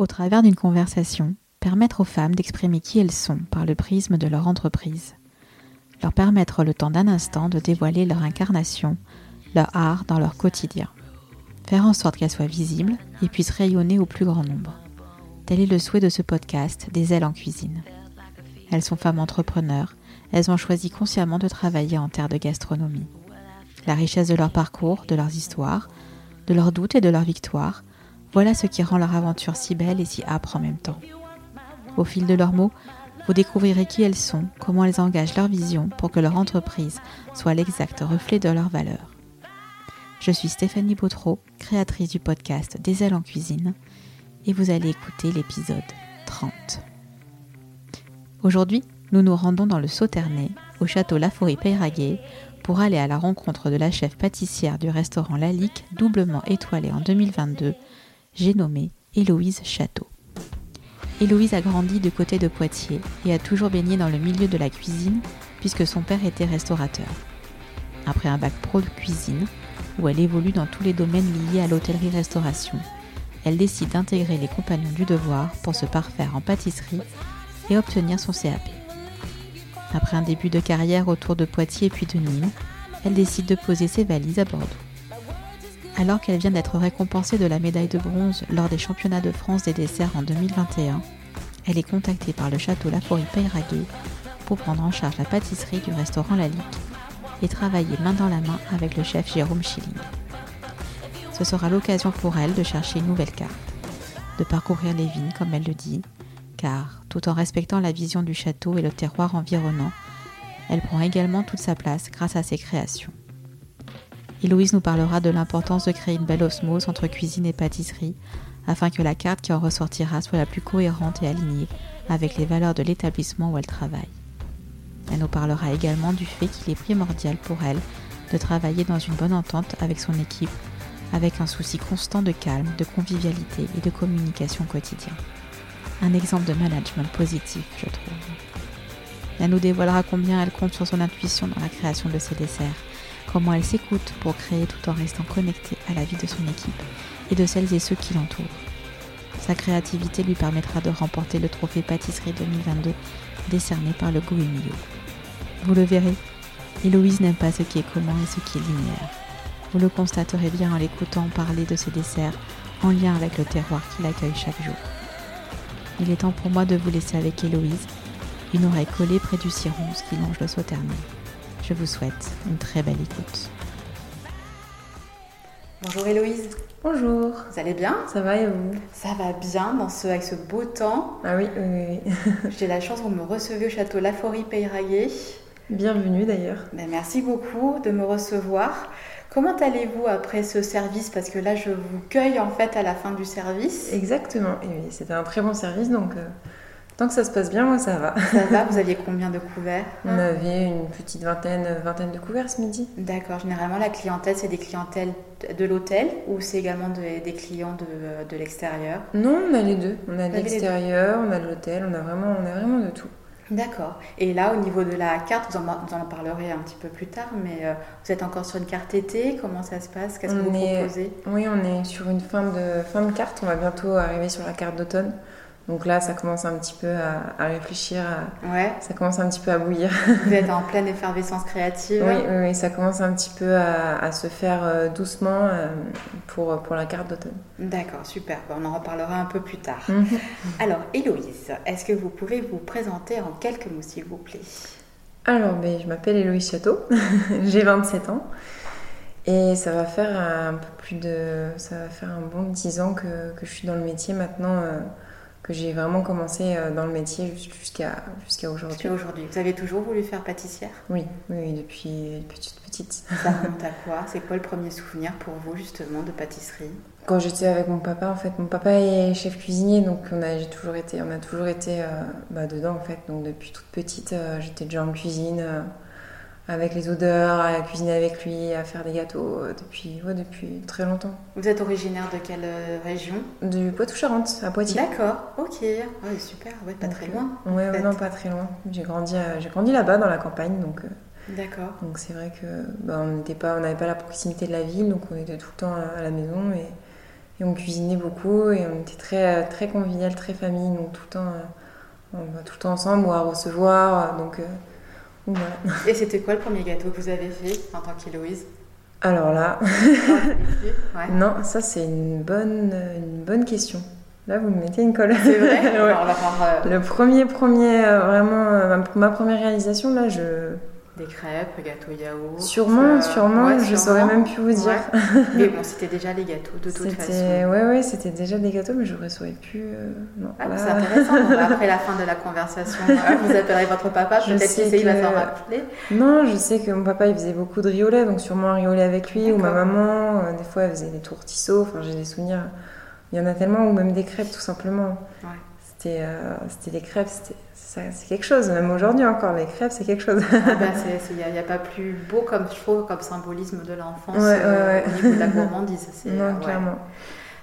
Au travers d'une conversation, permettre aux femmes d'exprimer qui elles sont par le prisme de leur entreprise. Leur permettre le temps d'un instant de dévoiler leur incarnation, leur art dans leur quotidien. Faire en sorte qu'elles soient visibles et puissent rayonner au plus grand nombre. Tel est le souhait de ce podcast Des ailes en cuisine. Elles sont femmes entrepreneurs, elles ont choisi consciemment de travailler en terre de gastronomie. La richesse de leur parcours, de leurs histoires, de leurs doutes et de leurs victoires, voilà ce qui rend leur aventure si belle et si âpre en même temps. Au fil de leurs mots, vous découvrirez qui elles sont, comment elles engagent leur vision pour que leur entreprise soit l'exact reflet de leurs valeurs. Je suis Stéphanie Bautreau, créatrice du podcast Des ailes en cuisine, et vous allez écouter l'épisode 30. Aujourd'hui, nous nous rendons dans le Sauternay, au château Laforie-Peyraguet, pour aller à la rencontre de la chef pâtissière du restaurant Lalique, doublement étoilée en 2022, j'ai nommé Héloïse Château. Héloïse a grandi du côté de Poitiers et a toujours baigné dans le milieu de la cuisine puisque son père était restaurateur. Après un bac pro de cuisine, où elle évolue dans tous les domaines liés à l'hôtellerie-restauration, elle décide d'intégrer les compagnons du devoir pour se parfaire en pâtisserie et obtenir son CAP. Après un début de carrière autour de Poitiers puis de Nîmes, elle décide de poser ses valises à Bordeaux. Alors qu'elle vient d'être récompensée de la médaille de bronze lors des championnats de France des desserts en 2021, elle est contactée par le château Laforie Peyraguet pour prendre en charge la pâtisserie du restaurant La Lique et travailler main dans la main avec le chef Jérôme Schilling. Ce sera l'occasion pour elle de chercher une nouvelle carte, de parcourir les vignes comme elle le dit, car tout en respectant la vision du château et le terroir environnant, elle prend également toute sa place grâce à ses créations. Héloïse nous parlera de l'importance de créer une belle osmose entre cuisine et pâtisserie afin que la carte qui en ressortira soit la plus cohérente et alignée avec les valeurs de l'établissement où elle travaille. Elle nous parlera également du fait qu'il est primordial pour elle de travailler dans une bonne entente avec son équipe, avec un souci constant de calme, de convivialité et de communication quotidien. Un exemple de management positif, je trouve. Elle nous dévoilera combien elle compte sur son intuition dans la création de ses desserts, comment elle s'écoute pour créer tout en restant connectée à la vie de son équipe et de celles et ceux qui l'entourent. Sa créativité lui permettra de remporter le trophée pâtisserie 2022 décerné par le Goemio. Vous le verrez, Héloïse n'aime pas ce qui est commun et ce qui est linéaire. Vous le constaterez bien en l'écoutant parler de ses desserts en lien avec le terroir qui l'accueille chaque jour. Il est temps pour moi de vous laisser avec Héloïse, une oreille collée près du cirronce qui longe le sauternay. Je vous souhaite une très belle écoute. Bonjour Héloïse. Bonjour. Vous allez bien? Ça va et vous? Ça va bien dans ce, avec ce beau temps. Ah oui, oui, oui. J'ai la chance, vous me recevez au château Laforie Peyraguet. Bienvenue d'ailleurs. Ben, merci beaucoup de me recevoir. Comment allez-vous après ce service? Parce que là, je vous cueille en fait à la fin du service. Exactement. Et oui, c'était un très bon service, donc euh, tant que ça se passe bien, moi ça va. Ça va Vous aviez combien de couverts? On avait une petite vingtaine, vingtaine de couverts ce midi. D'accord. Généralement, la clientèle, c'est des clientèles de l'hôtel ou c'est également de- des clients de, de l'extérieur? Non, on a les deux. On a de l'extérieur, on a de l'hôtel, on a vraiment, on a vraiment de tout. D'accord. Et là, au niveau de la carte, vous en, vous en parlerez un petit peu plus tard, mais euh, vous êtes encore sur une carte été? Comment ça se passe? Qu'est-ce que On vous est- proposez? Oui, on est sur une fin de, fin de carte. On va bientôt arriver sur la carte d'automne. Donc là, ça commence un petit peu à, à réfléchir, à- Ouais. ça commence un petit peu à bouillir. Vous êtes en pleine effervescence créative. Oui, oui, oui, ça commence un petit peu à, à se faire euh, doucement euh, pour, pour la carte d'automne. D'accord, super. On en reparlera un peu plus tard. Mhm. Alors, Héloïse, est-ce que vous pouvez vous présenter en quelques mots, s'il vous plaît? Alors, ben, je m'appelle Héloïse Château, j'ai 27 ans. Et ça va faire un peu plus de. Ça va faire un bon 10 ans que, que je suis dans le métier maintenant, euh, que j'ai vraiment commencé euh, dans le métier jus- jusqu'à jusqu'à aujourd'hui. Jusqu'à aujourd'hui. Vous avez toujours voulu faire pâtissière? Oui, oui, oui, depuis petite petite. Ça remonte à quoi? C'est quoi le premier souvenir pour vous, justement, de pâtisserie? Quand j'étais avec mon papa, en fait, mon papa est chef cuisinier, donc on a, j'ai toujours été, on a toujours été euh, bah, dedans, en fait. Donc depuis toute petite, euh, j'étais déjà en cuisine, euh, avec les odeurs, à cuisiner avec lui, à faire des gâteaux, euh, depuis, ouais, depuis très longtemps. Vous êtes originaire de quelle euh, région? Du Poitou-Charentes, à Poitiers. D'accord, ok. Ouais, super, ouais, pas Donc, très loin. Ouais, fait. non, pas très loin. J'ai grandi, j'ai grandi là-bas, dans la campagne, donc, euh, D'accord. donc c'est vrai que bah, on n'était pas, on n'avait pas la proximité de la ville, donc on était tout le temps à, à la maison et, Et on cuisinait beaucoup et on était très, très convivial, très famille, donc tout le temps, on va tout le temps ensemble ou à recevoir. Donc, voilà. Et c'était quoi le premier gâteau que vous avez fait en tant qu'Héloïse Alors là, non, ça c'est une bonne, une bonne question. Là, vous me mettez une colle. C'est vrai ouais. Le premier, premier, vraiment, ma première réalisation, là, je, des crêpes, gâteaux yaourt. Sûrement, euh, sûrement, je saurais même plus vous dire. Mais bon, c'était déjà les gâteaux de toute façon. Ouais, ouais, c'était déjà des gâteaux, mais je ne saurais plus. Euh, non, ah, C'est intéressant. après la fin de la conversation, vous appellerez votre papa, peut-être qu'il va s'en rappeler. Non, je sais que mon papa il faisait beaucoup de riolet, donc sûrement un riolet avec lui, ou ma maman, euh, des fois elle faisait des tourtisseaux, enfin j'ai des souvenirs. Il y en a tellement, ou même des crêpes tout simplement. Ouais. C'était c'était des crêpes, c'est quelque chose, même aujourd'hui encore, les crêpes, c'est quelque chose. Il ah bah, n'y a, pas plus beau comme je comme symbolisme de l'enfance euh, au niveau de la gourmandise. Non, euh, clairement.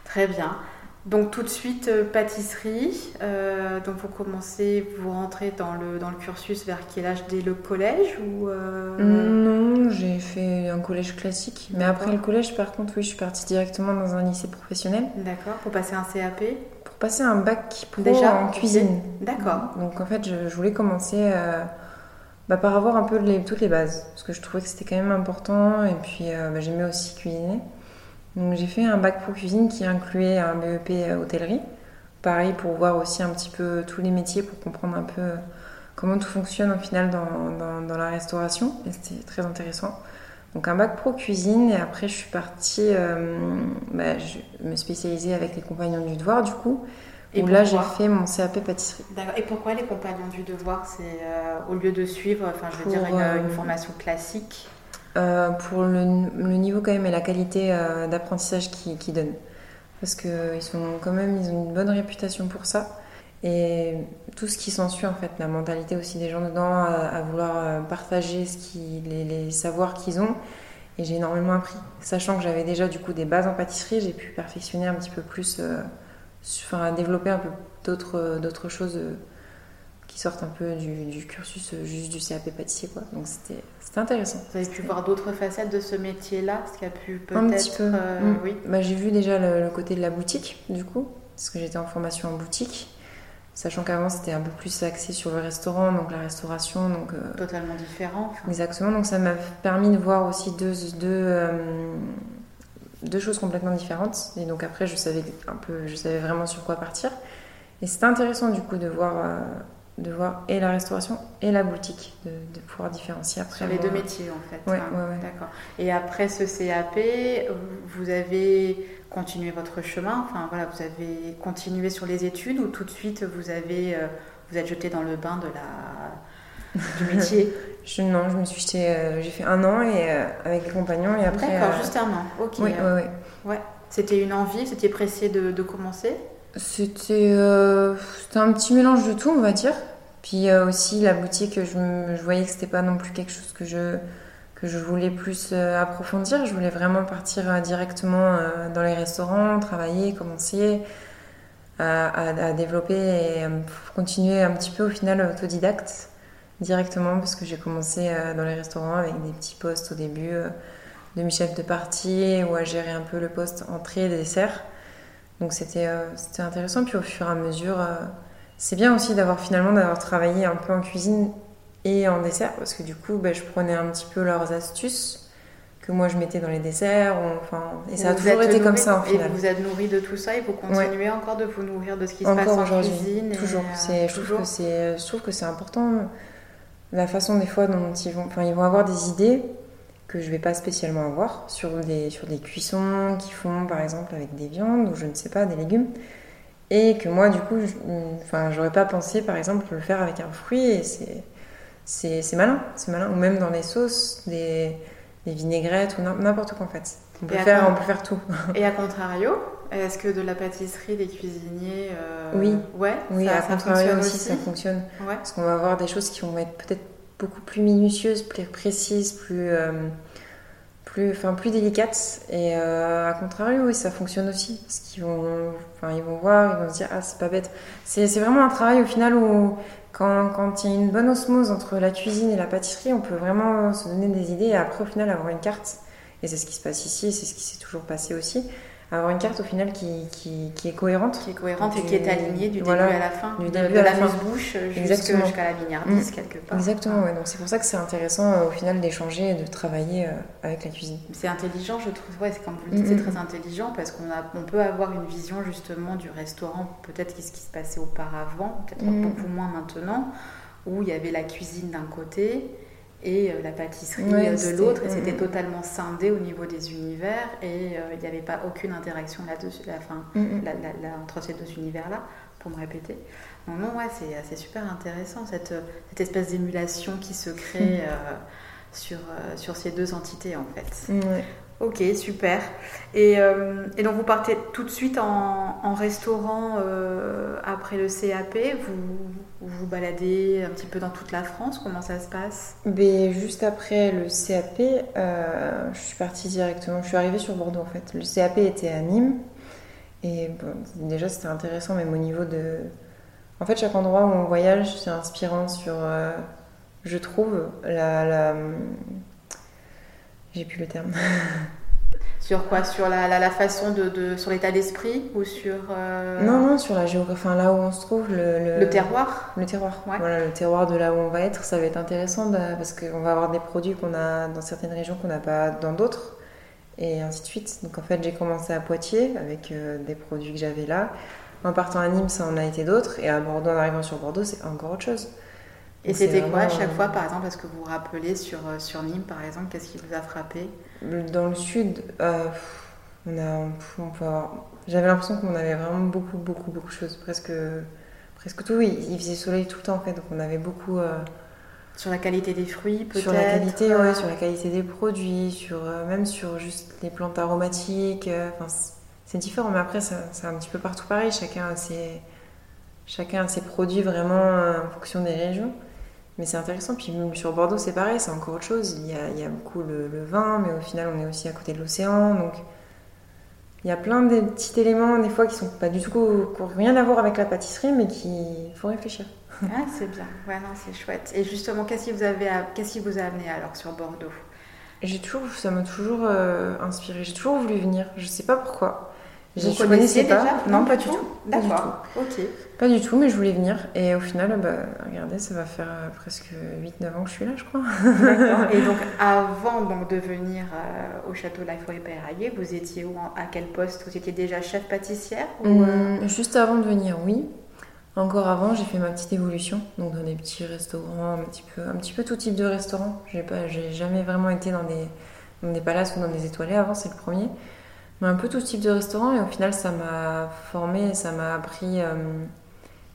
Très bien. Donc tout de suite, euh, pâtisserie. donc vous commencez, vous rentrez dans le, dans le cursus vers quel âge? Dès le collège ou Non, j'ai fait un collège classique. Mais après le collège, par contre, oui, je suis partie directement dans un lycée professionnel. D'accord, pour passer un CAP passer un bac pro Déjà, en cuisine. D'accord. Donc en fait, je, voulais commencer euh, bah, par avoir un peu les, toutes les bases, parce que je trouvais que c'était quand même important, et puis euh, bah, j'aimais aussi cuisiner. Donc j'ai fait un bac pro cuisine qui incluait un BEP euh, hôtellerie. Pareil pour voir aussi un petit peu tous les métiers, pour comprendre un peu comment tout fonctionne au final dans, dans, dans la restauration, et c'était très intéressant. Donc un bac pro cuisine et après je suis partie euh, bah, je me spécialiser avec les compagnons du devoir du coup. Et où là j'ai fait mon CAP pâtisserie. Et pourquoi les compagnons du devoir C'est euh, au lieu de suivre, enfin je veux dire une, euh, formation classique? Pour le, niveau quand même et la qualité d'apprentissage qu'ils qui donnent. Parce qu'ils sont quand même, ils ont une bonne réputation pour ça. Et tout ce qui s'ensuit, en fait, la mentalité aussi des gens dedans, à, vouloir euh, partager ce qui, les, savoirs qu'ils ont. Et j'ai énormément appris. Sachant que j'avais déjà du coup des bases en pâtisserie, j'ai pu perfectionner un petit peu plus, euh, enfin développer un peu d'autres, d'autres choses euh, qui sortent un peu du, cursus juste du CAP pâtissier. Quoi. Donc c'était, c'était intéressant. Vous avez pu voir d'autres facettes de ce métier-là Ce qui a pu peut-être. Un petit peu. Mm. oui. Bah, j'ai vu déjà le, côté de la boutique, du coup, parce que j'étais en formation en boutique. Sachant qu'avant c'était un peu plus axé sur le restaurant, donc la restauration. Donc, euh, Totalement différent. Exactement, donc ça m'a permis de voir aussi deux, deux, euh, deux, choses complètement différentes. Et donc après je savais, un peu, je savais vraiment sur quoi partir. Et c'était intéressant du coup de voir, euh, de voir et la restauration et la boutique, de, pouvoir différencier après. Sur les deux métiers en fait. Ouais, ouais, ouais. D'accord. Et après ce CAP, vous avez continuer votre chemin Enfin voilà, vous avez continué sur les études ou tout de suite vous avez euh, vous êtes jeté dans le bain de la du métier? Je, Non, je me suis jeté, euh, j'ai fait un an et euh, avec les compagnons et après. D'accord, juste un an. Ok. Oui, Ouais. C'était une envie, c'était pressé de, de commencer? C'était c'était un petit mélange de tout, on va dire. Puis aussi la boutique, je, voyais que c'était pas non plus quelque chose que je que je voulais plus euh, approfondir. Je voulais vraiment partir euh, directement euh, dans les restaurants, travailler, commencer à, développer et continuer un petit peu au final autodidacte directement parce que j'ai commencé dans les restaurants avec des petits postes au début de chef de partie ou à gérer un peu le poste entrée et dessert. Donc c'était c'était intéressant. Puis au fur et à mesure, c'est bien aussi d'avoir finalement d'avoir travaillé un peu en cuisine et en dessert. Parce que du coup bah, je prenais un petit peu leurs astuces que moi je mettais dans les desserts. Enfin et ça a toujours été comme ça en final. Et vous êtes nourri de tout ça et vous continuez encore de vous nourrir de ce qui se passe en cuisine toujours. c'est je trouve que c'est je trouve que c'est important la façon des fois dont ils vont enfin ils vont avoir des idées que je vais pas spécialement avoir sur des sur des cuissons qu'ils font par exemple avec des viandes ou je ne sais pas des légumes et que moi du coup enfin j'aurais pas pensé par exemple le faire avec un fruit et c'est c'est malin, c'est malin. Ou même dans les sauces, des, vinaigrettes ou n'importe quoi en fait. On peut, faire, on peut faire tout. Et à contrario, est-ce que de la pâtisserie, des cuisiniers. Euh, oui. Ouais, oui, ça, à contrario aussi, ça fonctionne. Parce qu'on va avoir des choses qui vont être peut-être beaucoup plus minutieuses, plus précises, plus. Euh, plus, enfin, plus délicates. Et euh, à contrario, oui, ça fonctionne aussi. Parce qu'ils vont, enfin, ils vont voir, ils vont se dire, ah, c'est pas bête. C'est vraiment un travail au final où quand, il y a une bonne osmose entre la cuisine et la pâtisserie, on peut vraiment se donner des idées et après, au final, avoir une carte. Et c'est ce qui se passe ici, c'est ce qui s'est toujours passé aussi. Avoir une carte au final qui, qui, qui est cohérente. Qui est cohérente et qui est alignée du voilà, début à la fin. du de, début de à la la bouche jusqu'à la milliardise Mm. quelque part. Exactement, ouais. donc c'est pour ça que c'est intéressant euh, au final d'échanger et de travailler euh, avec la cuisine. C'est intelligent, je trouve. Ouais, comme vous le dites, c'est très intelligent parce qu'on on peut avoir une vision justement du restaurant, peut-être qu'est-ce qui se passait auparavant, peut-être Mm. beaucoup moins maintenant, où il y avait la cuisine d'un côté et euh, la pâtisserie euh, de l'autre, et mm, c'était mm. totalement scindé au niveau des univers, et euh, il n'y avait pas aucune interaction là-dessus, fin, Mm, la- la- la- entre ces deux univers-là, pour me répéter. Donc non, ouais, c'est super intéressant, cette, cette espèce d'émulation qui se crée euh, sur, euh, sur ces deux entités, en fait. Ouais. Ok, super. Et, euh, et donc vous partez tout de suite en, en restaurant euh, après le CAP, vous, vous vous baladez un petit peu dans toute la France, comment ça se passe? Mais juste après le CAP, euh, je suis partie directement, je suis arrivée sur Bordeaux en fait. Le CAP était à Nîmes et déjà c'était intéressant même au niveau de... En fait chaque endroit où on voyage c'est inspirant sur, euh, je trouve, la... J'ai plus le terme. Sur quoi? Sur la, la, la façon de, de- sur l'état d'esprit ou sur euh, Non, non, sur la géographie, enfin là où on se trouve, le... le terroir? Le terroir. Ouais. Voilà, le terroir de là où on va être, ça va être intéressant bah, parce qu'on va avoir des produits qu'on a dans certaines régions qu'on n'a pas dans d'autres et ainsi de suite. Donc en fait, j'ai commencé à Poitiers avec euh, des produits que j'avais là. En partant à Nîmes, ça en a été d'autres et à Bordeaux, en arrivant sur Bordeaux, c'est encore autre chose. Et c'était quoi à chaque euh, fois, par exemple, est-ce que vous vous rappelez sur, sur Nîmes, par exemple, qu'est-ce qui vous a frappé? Dans le sud, euh, on a, on peut avoir- j'avais l'impression qu'on avait vraiment beaucoup, beaucoup, beaucoup de choses, presque, presque tout. Il, il faisait soleil tout le temps en fait, donc on avait beaucoup. euh, Sur la qualité des fruits, peut-être Sur la qualité, euh, ouais, sur la qualité des produits, sur euh, même sur juste les plantes aromatiques. euh, Enfin, c'est- différent, mais après, c'est un petit peu partout pareil. Chacun a ses, chacun a ses produits vraiment euh, en fonction des régions. Mais c'est intéressant. Puis même sur Bordeaux, c'est pareil, c'est encore autre chose. Il y a, il y a beaucoup le, le vin, mais au final, on est aussi à côté de l'océan. Donc, il y a plein de petits éléments, des fois, qui sont pas du tout, qui n'ont rien à voir avec la pâtisserie, mais qui faut réfléchir. Ah, c'est bien, ouais, non, c'est chouette. Et justement, qu'est-ce qui vous, avez, qu'est-ce qui vous a amené alors sur Bordeaux? J'ai toujours, ça m'a toujours euh, inspiré. J'ai toujours voulu venir. Je sais pas pourquoi. Je connaissiez connaissais pas. déjà Non, pas du tout. D'accord, ok. Pas du tout, mais je voulais venir. Et au final, bah, regardez, ça va faire euh, presque 8-9 ans que je suis là, je crois. D'accord. Et donc, avant donc, de venir euh, au château La Forêt Péraillé, vous étiez où À quel poste? Vous étiez déjà chef pâtissière ou, euh, Hum, Juste avant de venir, oui. Encore avant, j'ai fait ma petite évolution, donc dans des petits restaurants, un petit peu, un petit peu tout type de restaurant. J'ai pas, j'ai jamais vraiment été dans des, dans des palaces ou dans des étoilés avant, c'est le premier. Un peu tout type de restaurant et au final, ça m'a formé, ça m'a appris euh,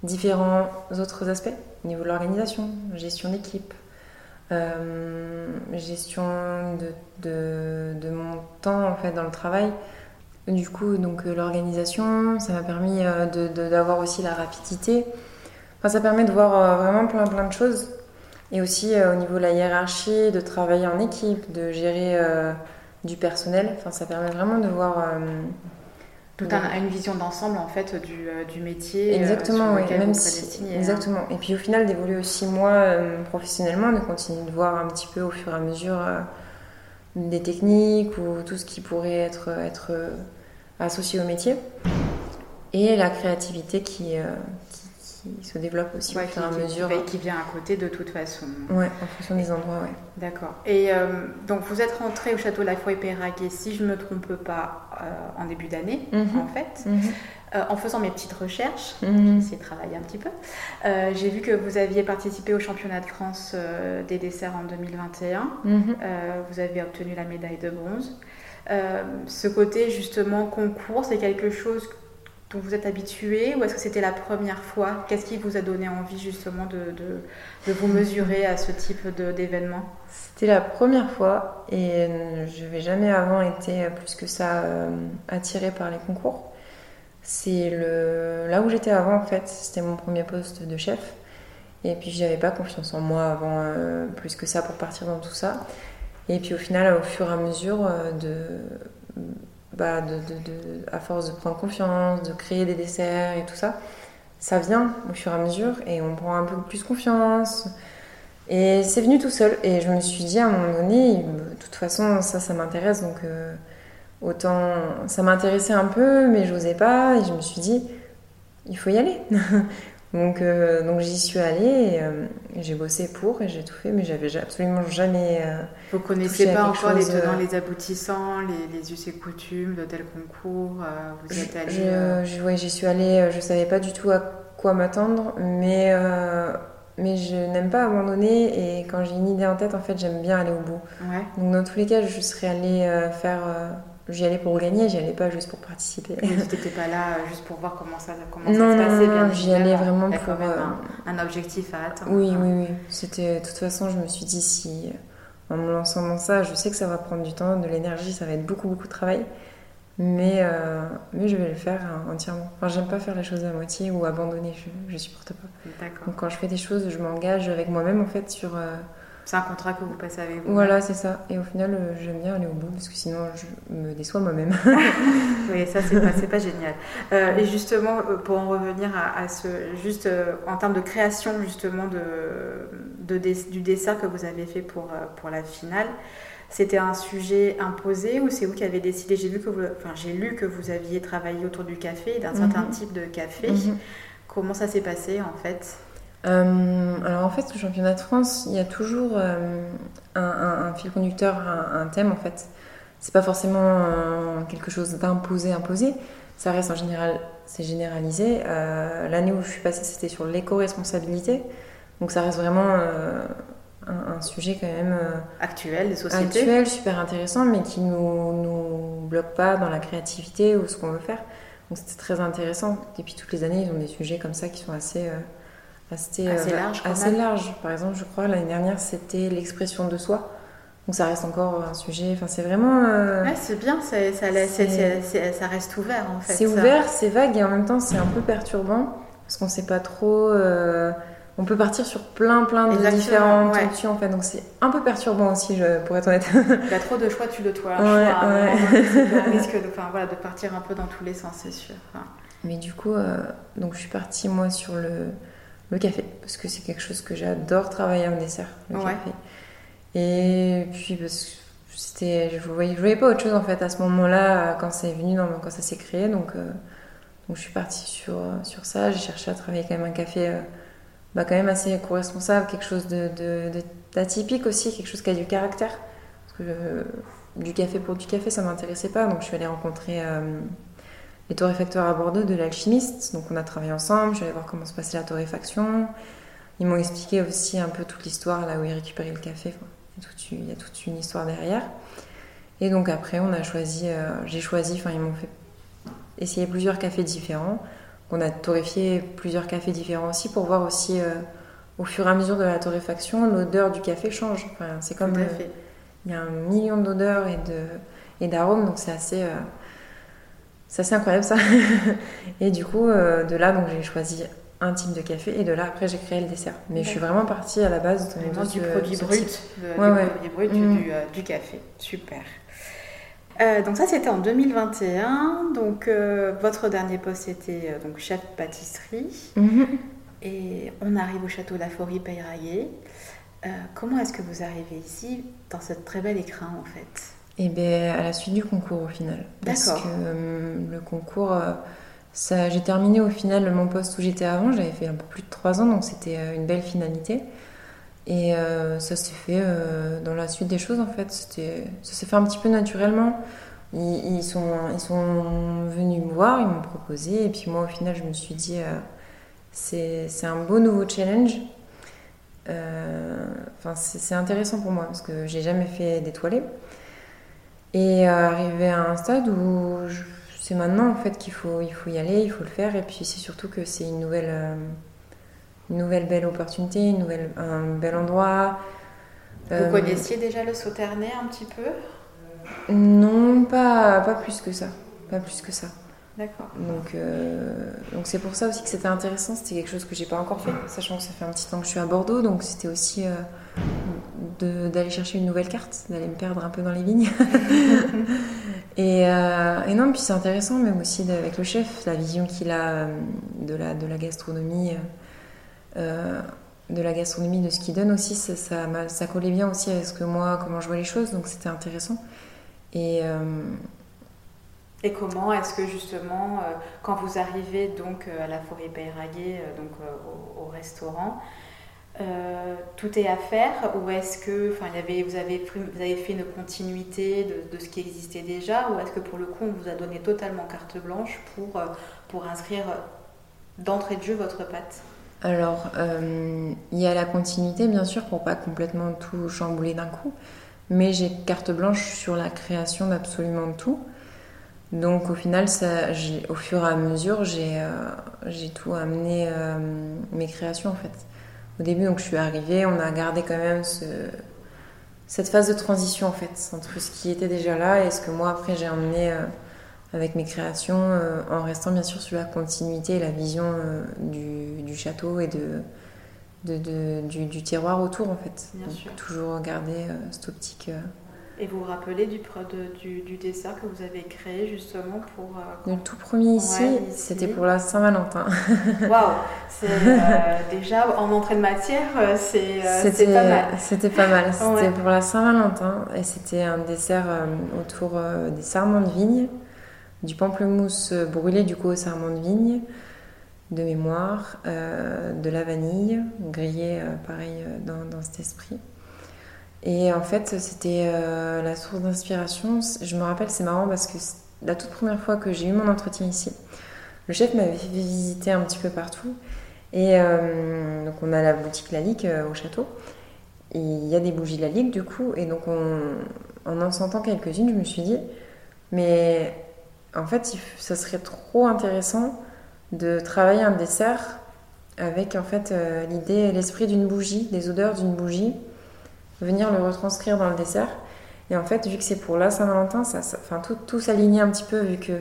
différents autres aspects au niveau de l'organisation, gestion d'équipe, euh, gestion de, de, mon temps en fait dans le travail. Du coup, donc euh, l'organisation, ça m'a permis d'avoir aussi la rapidité. Enfin, ça permet de voir vraiment plein plein de choses. Et aussi au niveau de la hiérarchie, de travailler en équipe, de gérer du personnel. Enfin, ça permet vraiment de voir. euh, tout un- une vision d'ensemble en fait du, euh, du métier euh, Exactement, oui. Même si, hein. exactement. Et puis au final, d'évoluer aussi moi euh, professionnellement, de continuer de voir un petit peu au fur et à mesure euh, des techniques ou tout ce qui pourrait être, être euh, associé au métier. Et la créativité qui, euh, qui, qui se développe aussi Ouais, au fur et à mesure. qui- qui vient à côté de toute façon. Ouais, en fonction des endroits, ouais. D'accord. Et euh, donc vous êtes rentré au château La Forêt Péraguet, si je ne me trompe pas, euh, en début d'année, Mhm. en fait. Mhm. Euh, en faisant mes petites recherches, Mhm. j'ai essayé de travailler un petit peu, j'ai vu que vous aviez participé au championnat de France des desserts en 2021. Mhm. Euh, vous avez obtenu la médaille de bronze. Ce côté justement concours, c'est quelque chose vous êtes habitué ou est-ce que c'était la première fois? Qu'est-ce qui vous a donné envie justement de, de, vous mesurer à ce type d'événement? C'était la première fois et je n'avais jamais avant été plus que ça euh, attirée par les concours. C'est le... là où j'étais avant en fait, c'était mon premier poste de chef. Et puis j'avais pas confiance en moi avant euh, plus que ça pour partir dans tout ça. Et puis au final, au fur et à mesure euh, de, bah, de, de- à force de prendre confiance, de créer des desserts et tout ça, ça vient au fur et à mesure et on prend un peu plus confiance. Et c'est venu tout seul. Et je me suis dit à un moment donné, de toute façon, ça, ça m'intéresse. Donc, euh, autant ça m'intéressait un peu, mais je n'osais pas. Et je me suis dit, il faut y aller. donc, euh, donc j'y suis allée et j'ai bossé pour et j'ai tout fait, mais j'avais absolument jamais. Vous connaissez pas encore les tenants, les aboutissants, les, les us et coutumes de tel concours Vous êtes allée J'y suis allée, je savais pas du tout à quoi m'attendre, mais mais je n'aime pas abandonner et quand j'ai une idée en tête, en fait, j'aime bien aller au bout. Donc dans tous les cas, je serais allée euh, faire. Euh, j'y allais pour gagner, j'y allais pas juste pour participer. tu n'étais pas là euh, juste pour voir comment ça, comment non, ça se passait Non, j'y allais vraiment pour. Un, objectif à atteindre. Oui, oui, oui. C'était, de toute façon, je me suis dit, si en me lançant dans ça, je sais que ça va prendre du temps, de l'énergie, ça va être beaucoup, beaucoup de travail. Mais, euh, mais je vais le faire entièrement. Enfin, j'aime pas faire les choses à moitié ou abandonner, je, je supporte pas. Donc quand je fais des choses, je m'engage avec moi-même en fait sur. Euh, c'est un contrat que vous passez avec vous. Voilà, c'est ça. Et au final, euh, j'aime bien aller au bout parce que sinon, je me déçois moi-même. oui, ça, c'est pas, pas génial. et justement, pour en revenir à, ce. Juste en termes de création, justement, de, de, du dessert que vous avez fait pour, pour la finale, c'était un sujet imposé ou c'est vous qui avez décidé? J'ai vu que vous, enfin, j'ai lu que vous aviez travaillé autour du café, d'un certain mhm. type de café. Mhm. Comment ça s'est passé en fait? Euh, alors en fait, au championnat de France, il y a toujours euh, un, fil conducteur, un, thème en fait. C'est pas forcément euh, quelque chose d'imposé, imposé. Ça reste en général, c'est généralisé. L'année où je suis passée, c'était sur l'éco-responsabilité. Donc ça reste vraiment un, sujet quand même actuel des sociétés. Actuel, super intéressant, mais qui nous, nous bloque pas dans la créativité ou ce qu'on veut faire. Donc c'était très intéressant. Et puis toutes les années, ils ont des sujets comme ça qui sont assez, euh, assez, assez, euh, larges. Assez large. Par exemple, je crois l'année dernière, c'était l'expression de soi. Donc ça reste encore un sujet. Enfin, c'est vraiment. Ouais, c'est bien. Ça, ça, ça, reste ouvert en fait. C'est ouvert, c'est vague et en même temps c'est un peu perturbant parce qu'on sait pas trop on peut partir sur plein plein de différentes ouais. en fait donc c'est un peu perturbant aussi je, pour être honnête il y a trop de choix tu le toi ouais, risque de, voilà, de partir un peu dans tous les sens c'est sûr mais du coup euh, donc je suis partie moi sur le, le café parce que c'est quelque chose que j'adore travailler en dessert le café. Et puis parce que c'était je voyais je voyais pas autre chose en fait à ce moment là quand c'est venu dans, quand ça s'est créé donc euh, donc je suis partie sur sur ça. J'ai cherché à travailler quand même un café euh, bah, quand même assez co-responsable, quelque chose d'atypique de, aussi, quelque chose qui a du caractère. Parce que euh, du café pour du café, ça m'intéressait pas, donc je suis allée rencontrer euh, les torréfacteurs à Bordeaux de l'alchimiste. Donc on a travaillé ensemble, je suis allée voir comment se passait la torréfaction. Ils m'ont expliqué aussi un peu toute l'histoire, là où ils récupéraient le café. il, y a toute une histoire derrière. Et donc après, on a choisi, euh, j'ai choisi, enfin ils m'ont fait essayer plusieurs cafés différents. On a torréfié plusieurs cafés différents aussi pour voir aussi euh, au fur et à mesure de la torréfaction, l'odeur du café change. c'est comme euh, il y a un million d'odeurs et de et d'arômes, donc c'est assez euh, c'est assez incroyable ça. et du coup, de là, donc j'ai choisi un type de café et de là après j'ai créé le dessert. Mais je suis vraiment partie à la base de, du produit brut, du, brut mm. du, café. Super. Euh, donc ça c'était en 2021. Donc euh, votre dernier poste était euh, donc chef pâtisserie. Mhm. Et on arrive au château Laforie Peyraillé. comment est-ce que vous arrivez ici dans cette très belle écrin en fait? Eh bien à la suite du concours au final. Parce que le concours, ça, j'ai terminé au final mon poste où j'étais avant. J'avais fait un peu plus de trois ans donc c'était une belle finalité. Et euh, ça s'est fait euh, dans la suite des choses en fait. Ça s'est fait un petit peu naturellement. Ils, sont, ils sont venus me voir, ils m'ont proposé. Et puis moi au final je me suis dit euh, c'est un beau nouveau challenge. Enfin, c'est intéressant pour moi parce que j'ai jamais fait d'étoilé. Et arrivé à un stade où c'est maintenant en fait qu'il faut, il faut y aller, il faut le faire. Et puis c'est surtout que c'est une nouvelle une nouvelle belle opportunité, une nouvelle, un bel endroit. Vous euh, connaissiez déjà le Sauternay un petit peu? Non, pas, pas plus que ça. Pas plus que ça. D'accord. Donc, euh, donc c'est pour ça aussi que c'était intéressant. C'était quelque chose que j'ai pas encore fait, sachant que ça fait un petit temps que je suis à Bordeaux, donc c'était aussi euh, d'aller chercher une nouvelle carte, d'aller me perdre un peu dans les vignes. et, et, non, puis c'est intéressant, même aussi avec le chef, la vision qu'il a de la, de la gastronomie. Euh, de la gastronomie, de ce qu'il donne aussi, ça, ça, collait bien aussi avec ce que moi, comment je vois les choses, donc c'était intéressant. Et, euh, Et comment est-ce que justement, quand vous arrivez donc à la forêt Bayraguet, donc au, restaurant, tout est à faire ou est-ce que, y avait, vous avez, vous avez fait une continuité de, ce qui existait déjà ou est-ce que pour le coup on vous a donné totalement carte blanche pour, pour inscrire d'entrée de jeu votre pâte? Alors, euh, il y a la continuité, bien sûr, pour pas complètement tout chambouler d'un coup. Mais j'ai carte blanche sur la création d'absolument tout. Donc, au final, ça, au fur et à mesure, j'ai euh, tout amené euh, mes créations, en fait. Au début, donc, je suis arrivée, on a gardé quand même ce, cette phase de transition, en fait, entre ce qui était déjà là et ce que moi, après, j'ai emmené avec mes créations, euh, en restant bien sûr sur la continuité et la vision euh, du, du, château et de, de, du, du, tiroir autour en fait. Bien sûr. Toujours garder euh, cette optique. Et vous vous rappelez du, du, du, dessert que vous avez créé justement pour... Le tout premier ici, c'était pour la Saint-Valentin. Waouh C'est déjà en entrée de matière, c'est pas mal. C'était pas mal. C'était pour la Saint-Valentin et c'était un dessert autour des sarments de vigne du pamplemousse brûlé du coup au serment de vigne, de mémoire, euh, de la vanille, grillée euh, pareil euh, dans, dans, cet esprit. Et en fait, c'était la source d'inspiration. Je me rappelle, c'est marrant parce que la toute première fois que j'ai eu mon entretien ici, le chef m'avait fait visiter un petit peu partout. Et donc, on a la boutique Lalique au château. Il y a des bougies Lalique du coup. Et donc, en en sentant quelques-unes, je me suis dit, mais en fait, ça serait trop intéressant de travailler un dessert avec en fait euh, l'idée l'esprit d'une bougie, des odeurs d'une bougie, venir le retranscrire dans le dessert. Et en fait, vu que c'est pour la Saint-Valentin, ça, enfin, tout, tout s'alignait un petit peu, vu que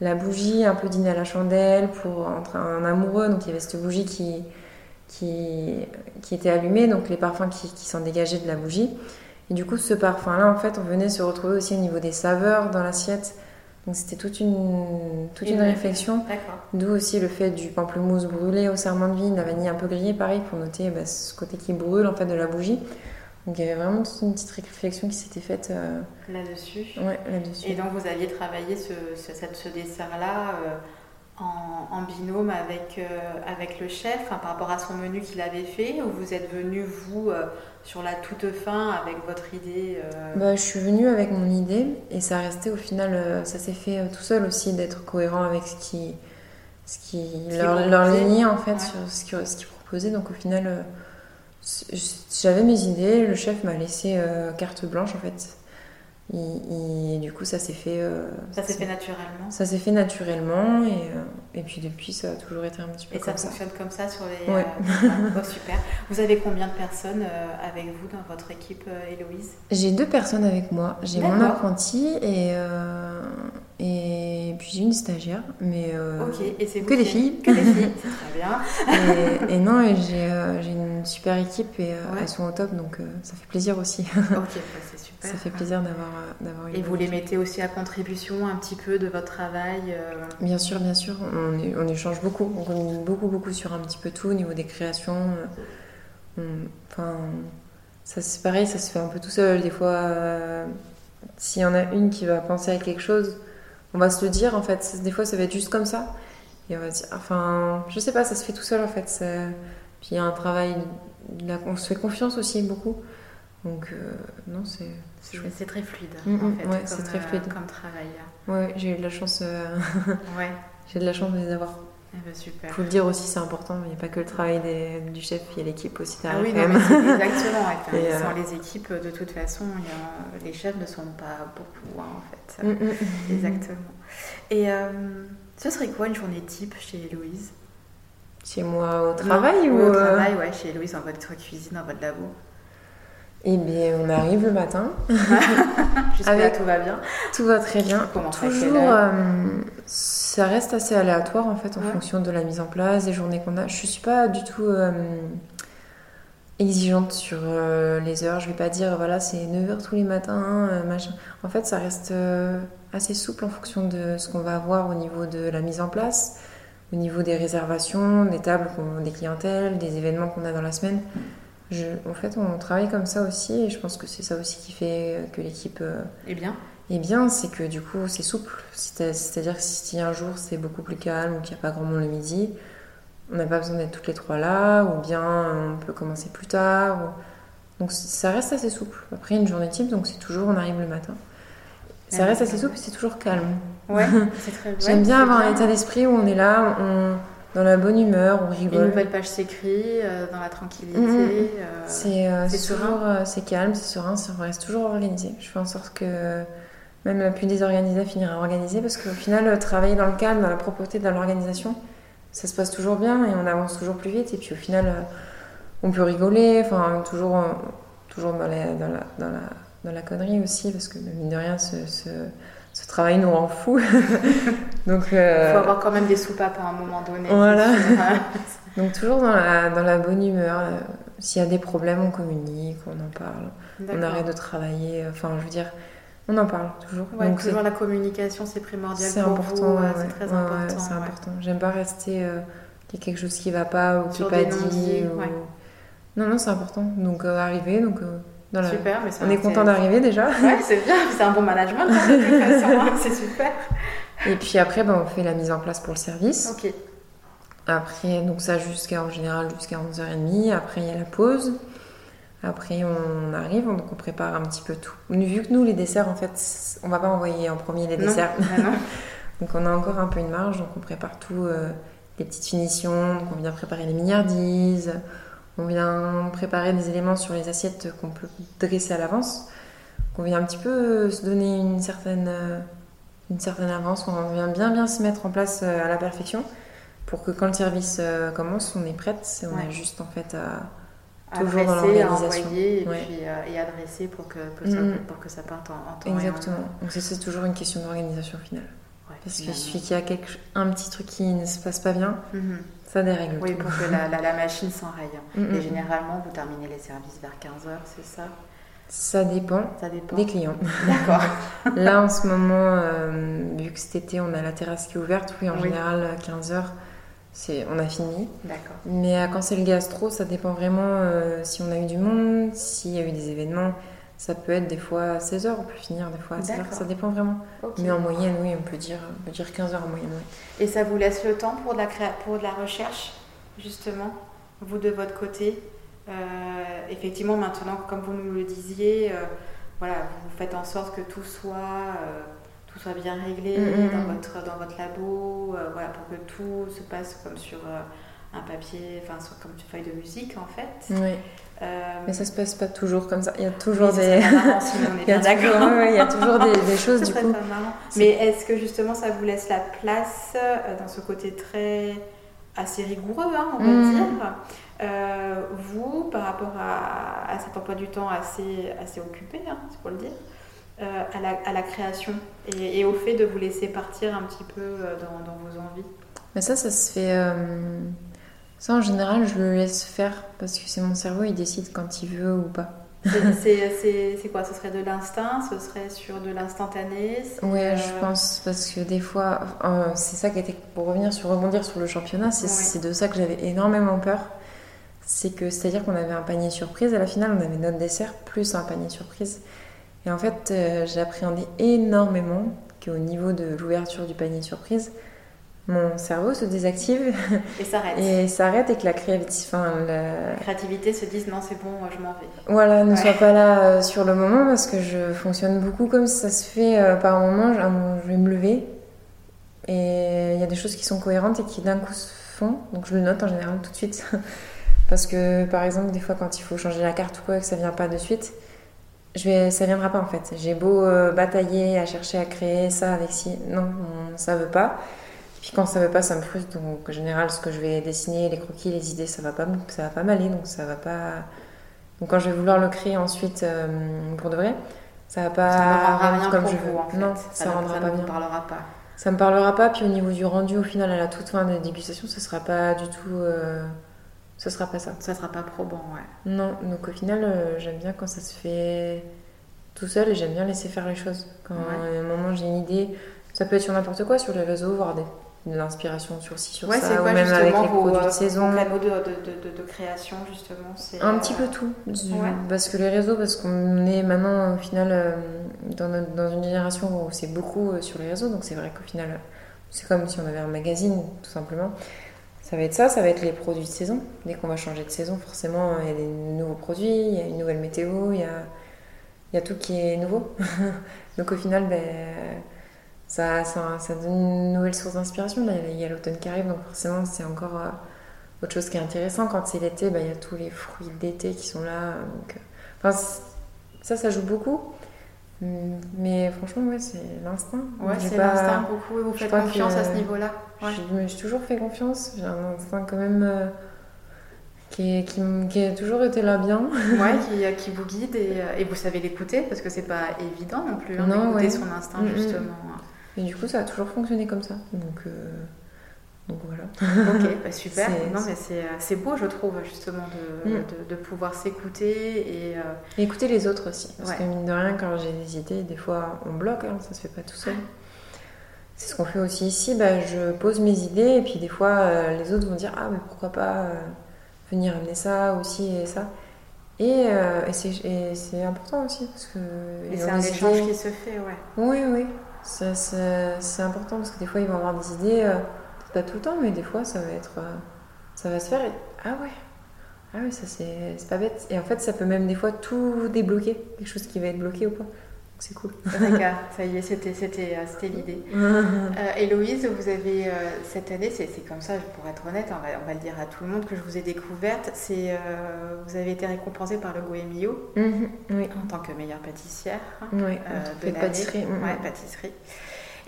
la bougie, un peu dîner à la chandelle, pour entre un amoureux, donc il y avait cette bougie qui, qui, qui était allumée, donc les parfums qui, qui s'en dégageaient de la bougie. Et du coup, ce parfum-là, en fait, on venait se retrouver aussi au niveau des saveurs dans l'assiette. Donc c'était toute une, toute une, réflexion. D'où aussi le fait du pamplemousse brûlé au serment de vigne, la vanille un peu grillée, pareil, pour noter bah, ce côté qui brûle en fait de la bougie. Donc il y avait vraiment toute une petite réflexion qui s'était faite euh, là-dessus. Ouais, là-dessus. Et donc vous aviez travaillé ce, ce, ce dessert-là euh, en, binôme avec, euh, avec le chef par rapport à son menu qu'il avait fait ou vous êtes venu vous sur la toute fin avec votre idée bah, Je suis venue avec mon idée et ça restait au final, ça s'est fait tout seul aussi d'être cohérent avec ce qui, ce qui, leur, leur lignée en fait sur ce qu'ils ce proposaient. Donc au final, j'avais mes idées, le chef m'a laissé carte blanche en fait. Et, du coup, ça s'est fait. Euh, ça s'est fait naturellement. Ça s'est fait naturellement et, euh, et, puis depuis, ça a toujours été un petit peu et comme ça. Et ça fonctionne comme ça sur les. Ouais. Euh, super. Vous avez combien de personnes avec vous dans votre équipe, Héloïse? J'ai deux personnes avec moi. J'ai mon apprenti et et puis j'ai une stagiaire, mais et c'est que des filles. Que des filles, c'est très bien. et, non, et j'ai une super équipe et elles sont au top, donc ça fait plaisir aussi. ok, bah, c'est super. Ça fait plaisir d'avoir d'avoir. Et vous les mettez aussi à contribution un petit peu de votre travail. Bien sûr, bien sûr. On, on, échange beaucoup, on communique beaucoup, beaucoup sur un petit peu tout au niveau des créations. enfin, ça c'est pareil, ça se fait un peu tout seul. Des fois, s'il y en a une qui va penser à quelque chose on va se le dire en fait. Des fois, ça va être juste comme ça. Et on va dire, enfin, je sais pas, ça se fait tout seul en fait. Puis il y a un travail, on se fait confiance aussi beaucoup. Donc, euh, non, c'est. C'est très fluide, mm, en mm, fait, ouais, c'est très euh, fluide. comme travail. Ouais, j'ai eu de la chance. Euh, ouais. J'ai de la chance de les avoir. Eh ben, super. Faut le dire aussi, c'est important. Il n'y a pas que le travail des, du chef, il y a l'équipe aussi derrière. Ah oui, quand non, même. exactement. Et, sans les équipes, de toute façon, a, les chefs ne sont pas beaucoup, hein, en fait. Mm, mm, exactement. Et euh, ce serait quoi une journée type chez Héloïse Chez moi au travail non, ou Au travail, ouais, chez Héloïse, dans votre cuisine, dans votre labo? Eh bien, on arrive le matin. Là, tout va bien. Tout va très bien. Comment Toujours, euh, ça reste assez aléatoire en fait en ouais. fonction de la mise en place, des journées qu'on a. Je suis pas du tout euh, exigeante sur euh, les heures. Je vais pas dire voilà c'est 9h tous les matins. euh, machin. En fait, ça reste assez souple en fonction de ce qu'on va avoir au niveau de la mise en place, au niveau des réservations, des tables, des clientèles, des événements qu'on a dans la semaine. Je, en fait, on travaille comme ça aussi et je pense que c'est ça aussi qui fait que l'équipe euh, Eh bien. Et bien, c'est que du coup, c'est souple. C'est- C'est-à-dire que si un jour c'est beaucoup plus calme ou qu'il n'y a pas grand monde le midi, on n'a pas besoin d'être toutes les trois là, ou bien on peut commencer plus tard. ou- Donc ça reste assez souple. Après, une journée type, donc c'est toujours on arrive le matin. Ça reste assez souple, c'est toujours calme. Ouais, c'est très J'aime bien avoir un état d'esprit où on est là, on, dans la bonne humeur, on Une rigole. nouvelle page s'écrit euh, dans la tranquillité. Mhm. euh, C'est euh, c'est serein. c'est calme, c'est serein, ça reste toujours organisé. Je fais en sorte que même la plus désorganisée finira organisée parce qu'au final, travailler dans le calme, dans la propreté, dans l'organisation, ça se passe toujours bien et on avance toujours plus vite. Et puis au final, on peut rigoler, enfin toujours, toujours dans, la, dans, la, dans, la, dans la connerie aussi parce que mine de rien, ce travail nous rend fous. Donc, Il euh, faut avoir quand même des soupapes à un moment donné. Voilà. donc toujours dans la, dans la bonne humeur. euh, S'il y a des problèmes, on communique, on en parle. On arrête de travailler. Enfin, je veux dire, on en parle toujours. Ouais, Donc, toujours la communication, c'est primordial c'est important. ouais, euh. C'est très Ouais, important. c'est important. J'aime pas rester. euh, qu'il y a quelque chose qui va pas ou qui n'est pas dit. ou-. Non, non, c'est important. Donc, euh, arriver. Donc, euh, dans la- Super, mais ça On est content d'arriver déjà. Ouais, c'est bien, c'est un bon management hein, de toute façon, hein, c'est super. Et puis après, ben, on fait la mise en place pour le service. Ok, Après, donc ça jusqu'à en général jusqu'à 11h30. Après, il y a la pause. Après, on arrive, donc on prépare un petit peu tout. Vu que nous, les desserts, en fait, on va pas envoyer en premier les non, desserts. ah non. Donc on a encore un peu une marge, donc on prépare tout, euh, les petites finitions, donc on vient préparer les mignardises, on vient préparer des éléments sur les assiettes qu'on peut dresser à l'avance. On vient un petit peu euh, se donner une certaine, euh, une certaine avance, on vient bien bien se mettre en place euh, à la perfection pour que quand le service commence, on est prête on Ouais. a juste en fait à... Toujours dans l'organisation. envoyer et, Ouais. puis, euh, et adresser pour que, pour, ça, Mhm. pour que ça parte en, en temps. en Exactement. heure. Donc c'est- toujours une question d'organisation au final. Ouais, Parce qu'il suffit qu'il y a quelque, un petit truc qui ne se passe pas bien, Mhm. Ça dérègle Oui, pour que la, la, la machine s'enraye. Mhm. Et généralement, vous terminez les services vers 15h, c'est ça? Ça dépend Ça dépend. des clients. D'accord. Là, en ce moment, euh, vu que cet été, on a la terrasse qui est ouverte, oui, en Oui. général, à 15h, c'est, on a fini. D'accord. Mais quand c'est le gastro, ça dépend vraiment euh, si on a eu du monde, s'il y a eu des événements. Ça peut être des fois à 16h, on peut finir des fois à 16h, D'accord. ça dépend vraiment. Mais en moyenne, oui, on peut dire, on peut dire 15h en moyenne, oui. Et ça vous laisse le temps pour de la, créa- pour de la recherche, justement, vous de votre côté? Euh, Effectivement, maintenant, comme vous nous le disiez, euh, voilà, vous faites en sorte que tout soit, euh, tout soit bien réglé Mhm. dans, votre, dans votre labo, voilà, pour que tout se passe comme sur un papier, enfin, sur- comme une feuille de musique, en fait. Oui. Euh, Mais ça se passe pas toujours comme ça. Il y a toujours des. Il y a toujours, des, des choses du coup. Mais est-ce que justement ça vous laisse la place euh, dans ce côté très assez rigoureux, hein, on va Mhm. dire euh, Vous, par rapport à, à cet emploi du temps assez, assez occupé, hein, c'est pour le dire, euh, à, la, à la création et, et au fait de vous laisser partir un petit peu dans, dans vos envies? Mais ça, ça se fait. Ça, en général, je le laisse faire parce que c'est mon cerveau, il décide quand il veut ou pas. C'est- quoi? Ce serait de l'instinct? Ce serait sur de l'instantané? Ouais, euh, je pense parce que des fois, euh, c'est ça qui était pour revenir sur rebondir sur le championnat, c'est Ouais. de ça que j'avais énormément peur. C'est que c'est-à-dire qu'on avait un panier surprise à la finale, on avait notre dessert plus un panier surprise. Et en fait, euh, j'ai appréhendé énormément qu'au niveau de l'ouverture du panier surprise, mon cerveau se désactive Et s'arrête. et s'arrête et que la créativité, enfin, la- La créativité se disent non, c'est bon, je m'en vais. Voilà, ne Ouais. sois pas là euh, sur le moment parce que je fonctionne beaucoup comme ça se fait euh, par moment. Je, je vais me lever et il y a des choses qui sont cohérentes et qui d'un coup se font. Donc je le note en général tout de suite. parce que par exemple, des fois quand il faut changer la carte ou quoi et que ça vient pas de suite, je vais, ça viendra pas en fait. J'ai beau euh, batailler à chercher à créer ça avec si. Non, on- ça veut pas. Puis quand ça veut pas, ça me frustre. Donc en général, ce que je vais dessiner, les croquis, les idées, ça va pas, ça va pas m'aller. Donc ça va pas. Donc quand je vais vouloir le créer ensuite euh, pour de vrai, ça va pas Ça ne rendra rendre rien comme pour je vous veux. en fait. Non, ça, ça, ne- rendra ça pas ne bien. parlera pas. Ça me parlera pas. Puis au niveau du rendu, au final, à la toute fin de la dégustation, ce sera pas du tout. euh, ce sera pas ça. Ça sera pas probant, ouais. Non, donc au final, euh, j'aime bien quand ça se fait tout seul et j'aime bien laisser faire les choses. Quand Ouais. à un moment j'ai une idée, ça peut être sur n'importe quoi, sur les réseaux, voir des de l'inspiration sur ci, sur Ouais, ça, ou quoi même avec les produits euh, de saison. vos de, de, de, de- de création justement c'est, Un euh, petit peu tout. Du- ouais. Parce que les réseaux, parce qu'on est maintenant au final euh, dans, notre- dans une génération où c'est beaucoup euh, sur les réseaux, donc c'est vrai qu'au final, c'est comme si on avait un magazine, tout simplement. Ça va être ça, ça va être les produits de saison. Dès qu'on va changer de saison, forcément, il y a des nouveaux produits, il y a une nouvelle météo, il y a, il y a tout qui est nouveau. donc au final, ben, ça, ça, ça donne une nouvelle source d'inspiration. Là, il y a l'automne qui arrive, donc forcément, c'est encore euh, autre chose qui est intéressant. Quand c'est l'été, ben, il y a tous les fruits d'été qui sont là. Donc, euh, enfin, ça, ça joue beaucoup. Hum, Mais franchement, ouais, c'est l'instinct. Ouais, c'est l'instinct beaucoup vous faites confiance que- à ce niveau-là. Ouais. Je me suis toujours fait confiance. J'ai un instinct quand même euh, qui, est- qui, qui a toujours été là bien. Ouais, qui, qui vous guide et, et vous savez l'écouter parce que c'est pas évident non plus hein, Non, d'écouter ouais. son instinct Mm, mm. justement. Et du coup, ça a toujours fonctionné comme ça. Donc, euh, donc voilà. ok, bah super. Non mais c'est, euh, c'est beau je trouve justement de, Mm. de, de pouvoir s'écouter et euh, Et écouter les autres aussi. Parce Ouais. que mine de rien, quand j'ai des idées, des fois on bloque, hein, ça se fait pas tout seul. C'est ce qu'on fait aussi ici. Bah, je pose mes idées et puis des fois euh, les autres vont dire Ah, mais pourquoi pas venir amener ça aussi et ça? Et, euh, et c'est, important aussi. Parce que et c'est un échange idées. qui se fait, ouais. Oui, oui. C'est, important parce que des fois ils vont avoir des idées, euh, pas tout le temps, mais des fois ça va être. euh, ça va se faire et Ah ouais Ah ouais, ça c'est pas bête. Et en fait, ça peut même des fois tout débloquer, quelque chose qui va être bloqué ou pas. C'est cool. D'accord, ça y est, c'était, c'était, euh, c'était l'idée. Euh, Héloïse, vous avez euh, cette année, c'est, c'est comme ça, pour être honnête, on va, on va le dire à tout le monde que je vous ai découverte. C'est, euh, vous avez été récompensée par le Goemio Mhm, oui. en tant que meilleure pâtissière Oui, euh, de pâtisserie. mhm. Ouais, pâtisserie.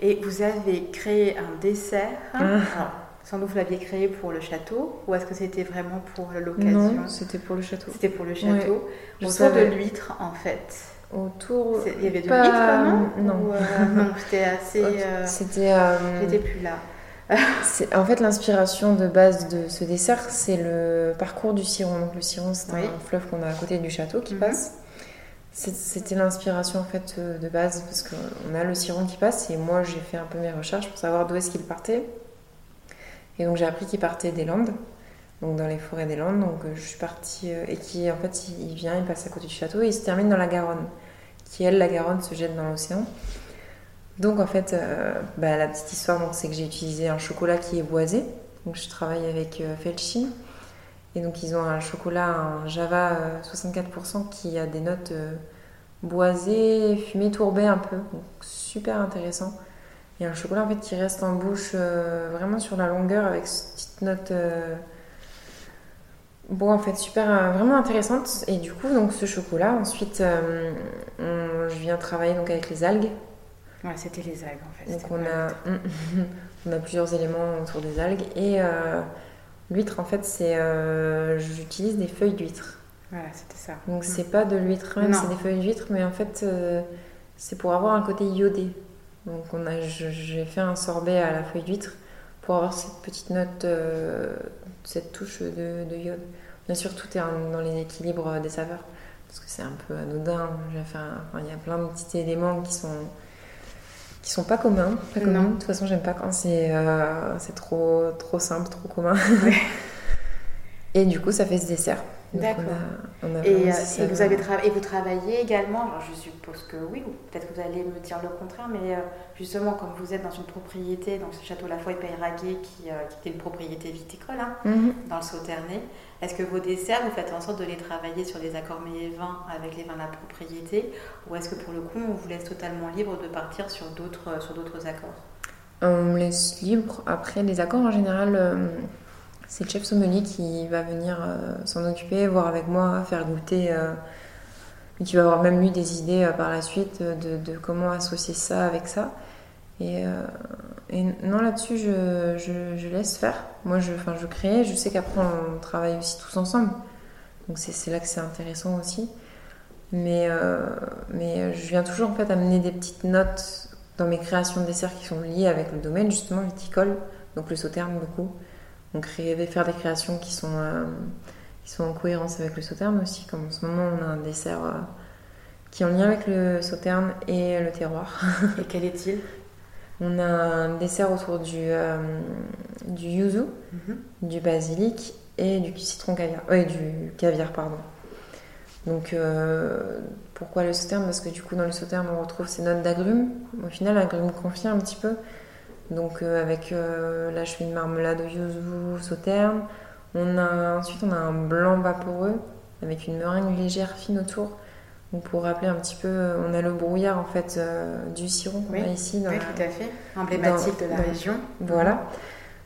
Et vous avez créé un dessert. Ah. Alors, sans doute vous l'aviez créé pour le château ou est-ce que c'était vraiment pour l'occasion? Non, c'était pour le château. C'était pour le château. Autour savais. de l'huître, en fait. Autour. Il y avait de Pas- l'huître, non non. Euh, non, c'était assez. euh, C'était. euh, J'étais plus là. en fait, l'inspiration de base de ce dessert, c'est le parcours du Ciron. Donc, le Ciron, c'est Oui. un fleuve qu'on a à côté du château qui Mhm. passe. C'est- C'était l'inspiration en fait euh, de base parce qu'on a le Ciron qui passe et moi j'ai fait un peu mes recherches pour savoir d'où est-ce qu'il partait. Et donc j'ai appris qu'il partait des Landes, donc dans les forêts des Landes. Donc euh, je suis partie euh, et qui en fait il il vient, il passe à côté du château et il se termine dans la Garonne, qui elle la Garonne se jette dans l'océan. Donc en fait euh, bah, la petite histoire c'est que j'ai utilisé un chocolat qui est boisé. Donc je travaille avec euh, Felchin. Et donc ils ont un chocolat, un Java euh, 64% qui a des notes euh, boisées, fumées, tourbées un peu. Donc super intéressant. Et un chocolat en fait qui reste en bouche euh, vraiment sur la longueur avec cette petite note euh, bon en fait super euh, vraiment intéressante. Et du coup donc ce chocolat ensuite euh, on- je viens travailler donc avec les algues. Ouais, c'était les algues, en fait. Donc c'était on pas a, on a plusieurs éléments autour des algues et euh, l'huître en fait c'est euh, j'utilise des feuilles d'huître. Voilà, c'était ça. Donc Mm. c'est pas de l'huître même, Non. c'est des feuilles d'huître mais en fait euh, c'est pour avoir un côté iodé. Donc on a je- j'ai fait un sorbet à la feuille d'huître pour avoir cette petite note, euh, cette touche de, de iode. Bien sûr tout est dans les équilibres des saveurs parce que c'est un peu anodin. Il y a plein de petits éléments qui sont qui sont pas communs. Pas Non. communs. De toute façon, j'aime pas quand c'est euh, c'est trop, trop simple, trop commun. Ouais. et du coup, ça fait ce dessert. D'accord. Et, euh, et vous avez et vous travaillez également, alors je suppose que oui, ou peut-être que vous allez me dire le contraire, mais euh, justement, comme vous êtes dans une propriété, donc ce château La Foy Peyraguet, qui, euh, qui était une propriété viticole, hein, Mhm. dans le Sauternay, est-ce que vos desserts, vous faites en sorte de les travailler sur les accords mets et vins avec les vins de la propriété, ou est-ce que pour le coup, on vous laisse totalement libre de partir sur d'autres euh, sur d'autres accords? On me laisse libre. Après, les accords, en général, euh, c'est le chef sommelier qui va venir euh, s'en occuper, voir avec moi, faire goûter. euh, et qui va avoir même lui des idées euh, par la suite de, comment associer ça avec ça. Et, non, là-dessus, je, laisse faire. Moi, je, je crée. Je sais qu'après, on travaille aussi tous ensemble. Donc, c'est là que c'est intéressant aussi. Mais, mais je viens toujours en fait amener des petites notes dans mes créations de desserts qui sont liées avec le domaine justement viticole, donc le sauterne beaucoup. Donc créer, faire des créations qui sont, euh, qui sont en cohérence avec le sauterne aussi, comme en ce moment on a un dessert euh, qui est en lien avec le sauterne et le terroir. Et quel est-il? On a un dessert autour du, euh, du yuzu, Mhm. du basilic et du citron caviar. Ouais, du caviar, pardon. Donc, pourquoi le sauterne? Parce que du coup, dans le sauterne, on retrouve ces notes d'agrumes. Au final, agrumes confit un petit peu. Donc, euh, avec la cheville de marmelade au yuzu, sauterne. On a, ensuite, on a un blanc vaporeux avec une meringue légère fine autour. Donc, pour rappeler un petit peu, euh, on a le brouillard en fait euh, du sirop qu'on Oui. a ici. Dans Oui, la- tout à fait. Emblématique dans- de la dans- région. voilà.